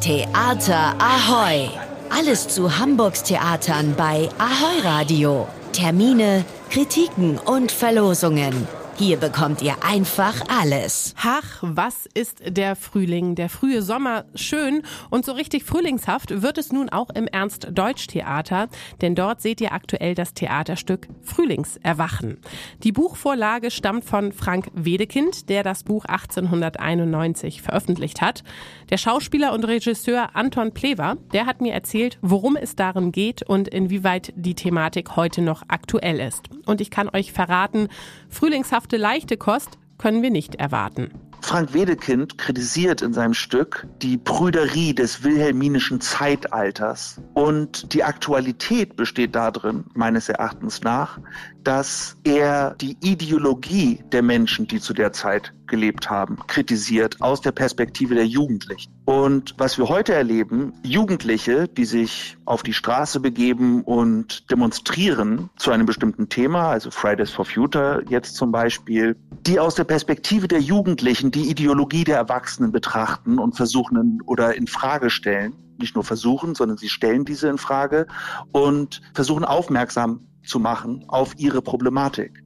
Theater Ahoy! Alles zu Hamburgs Theatern bei Ahoy Radio. Termine, Kritiken und Verlosungen. Hier bekommt ihr einfach alles. Ach, was ist der Frühling? Der frühe Sommer schön und so richtig frühlingshaft wird es nun auch im Ernst-Deutsch-Theater, denn dort seht ihr aktuell das Theaterstück Frühlingserwachen. Die Buchvorlage stammt von Frank Wedekind, der das Buch 1891 veröffentlicht hat. Der Schauspieler und Regisseur Anton Plewer, der hat mir erzählt, worum es darin geht und inwieweit die Thematik heute noch aktuell ist. Und ich kann euch verraten, frühlingshaft dauerhafte leichte Kost können wir nicht erwarten. Frank Wedekind kritisiert in seinem Stück die Brüderie des wilhelminischen Zeitalters und die Aktualität besteht darin, meines Erachtens nach, dass er die Ideologie der Menschen, die zu der Zeit gelebt haben, kritisiert aus der Perspektive der Jugendlichen. Und was wir heute erleben, Jugendliche, die sich auf die Straße begeben und demonstrieren zu einem bestimmten Thema, also Fridays for Future jetzt zum Beispiel, die aus der Perspektive der Jugendlichen die Ideologie der Erwachsenen betrachten und versuchen oder in Frage stellen, nicht nur versuchen, sondern sie stellen diese in Frage und versuchen aufmerksam zu machen auf ihre Problematik.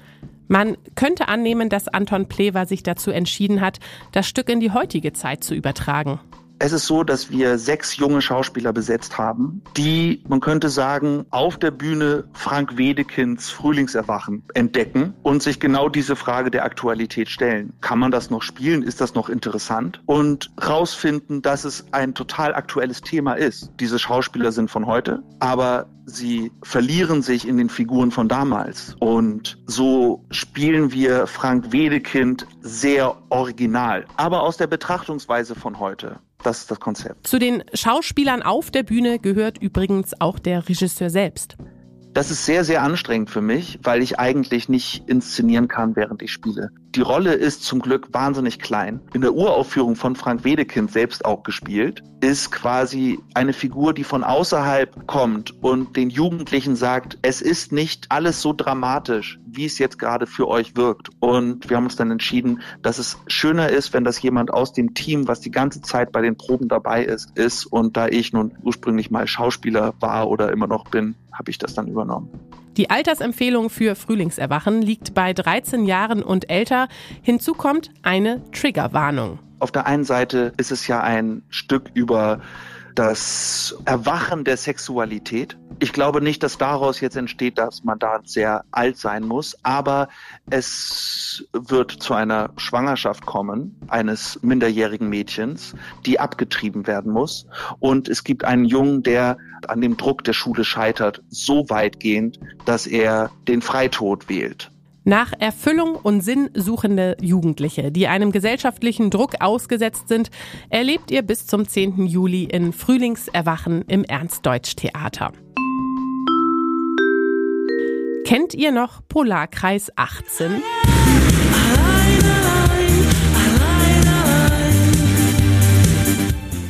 Man könnte annehmen, dass Anton Plewer sich dazu entschieden hat, das Stück in die heutige Zeit zu übertragen. Es ist so, dass wir sechs junge Schauspieler besetzt haben, die, man könnte sagen, auf der Bühne Frank Wedekinds Frühlingserwachen entdecken und sich genau diese Frage der Aktualität stellen. Kann man das noch spielen? Ist das noch interessant? Und rausfinden, dass es ein total aktuelles Thema ist. Diese Schauspieler sind von heute, aber sie verlieren sich in den Figuren von damals. Und so spielen wir Frank Wedekind sehr original, aber aus der Betrachtungsweise von heute. Das ist das Konzept. Zu den Schauspielern auf der Bühne gehört übrigens auch der Regisseur selbst. Das ist sehr, sehr anstrengend für mich, weil ich eigentlich nicht inszenieren kann, während ich spiele. Die Rolle ist zum Glück wahnsinnig klein. In der Uraufführung von Frank Wedekind selbst auch gespielt, ist quasi eine Figur, die von außerhalb kommt und den Jugendlichen sagt, es ist nicht alles so dramatisch, wie es jetzt gerade für euch wirkt. Und wir haben uns dann entschieden, dass es schöner ist, wenn das jemand aus dem Team, was die ganze Zeit bei den Proben dabei ist, ist. Und da ich nun ursprünglich mal Schauspieler war oder immer noch bin, habe ich das dann übernommen. Die Altersempfehlung für Frühlingserwachen liegt bei 13 Jahren und älter. Hinzu kommt eine Triggerwarnung. Auf der einen Seite ist es ja ein Stück über das Erwachen der Sexualität. Ich glaube nicht, dass daraus jetzt entsteht, dass man da sehr alt sein muss, aber es wird zu einer Schwangerschaft kommen eines minderjährigen Mädchens, die abgetrieben werden muss. Und es gibt einen Jungen, der an dem Druck der Schule scheitert, so weitgehend, dass er den Freitod wählt. Nach Erfüllung und Sinn suchende Jugendliche, die einem gesellschaftlichen Druck ausgesetzt sind, erlebt ihr bis zum 10. Juli in Frühlingserwachen im Ernst-Deutsch-Theater. Kennt ihr noch Polarkreis 18?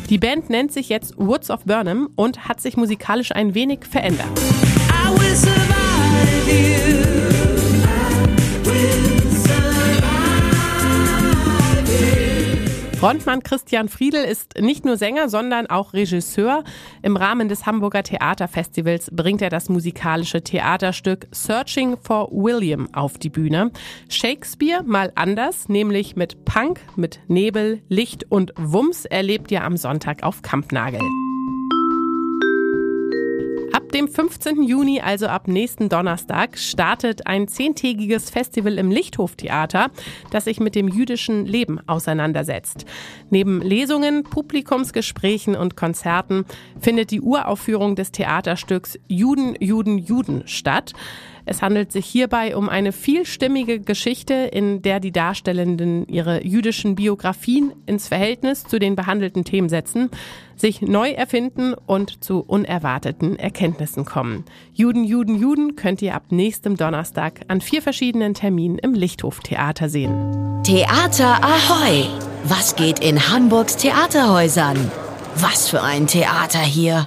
Die Band nennt sich jetzt Woods of Burnham und hat sich musikalisch ein wenig verändert. Frontmann Christian Friedel ist nicht nur Sänger, sondern auch Regisseur. Im Rahmen des Hamburger Theaterfestivals bringt er das musikalische Theaterstück Searching for William auf die Bühne. Shakespeare mal anders, nämlich mit Punk, mit Nebel, Licht und Wumms erlebt ihr am Sonntag auf Kampnagel dem 15. Juni, also ab nächsten Donnerstag, startet ein zehntägiges Festival im Lichthoftheater, das sich mit dem jüdischen Leben auseinandersetzt. Neben Lesungen, Publikumsgesprächen und Konzerten findet die Uraufführung des Theaterstücks Juden, Juden, Juden statt. Es handelt sich hierbei um eine vielstimmige Geschichte, in der die Darstellenden ihre jüdischen Biografien ins Verhältnis zu den behandelten Themen setzen, sich neu erfinden und zu unerwarteten Erkenntnissen kommen. Juden, Juden, Juden könnt ihr ab nächstem Donnerstag an vier verschiedenen Terminen im Lichthof-Theater sehen. Theater Ahoy! Was geht in Hamburgs Theaterhäusern? Was für ein Theater hier!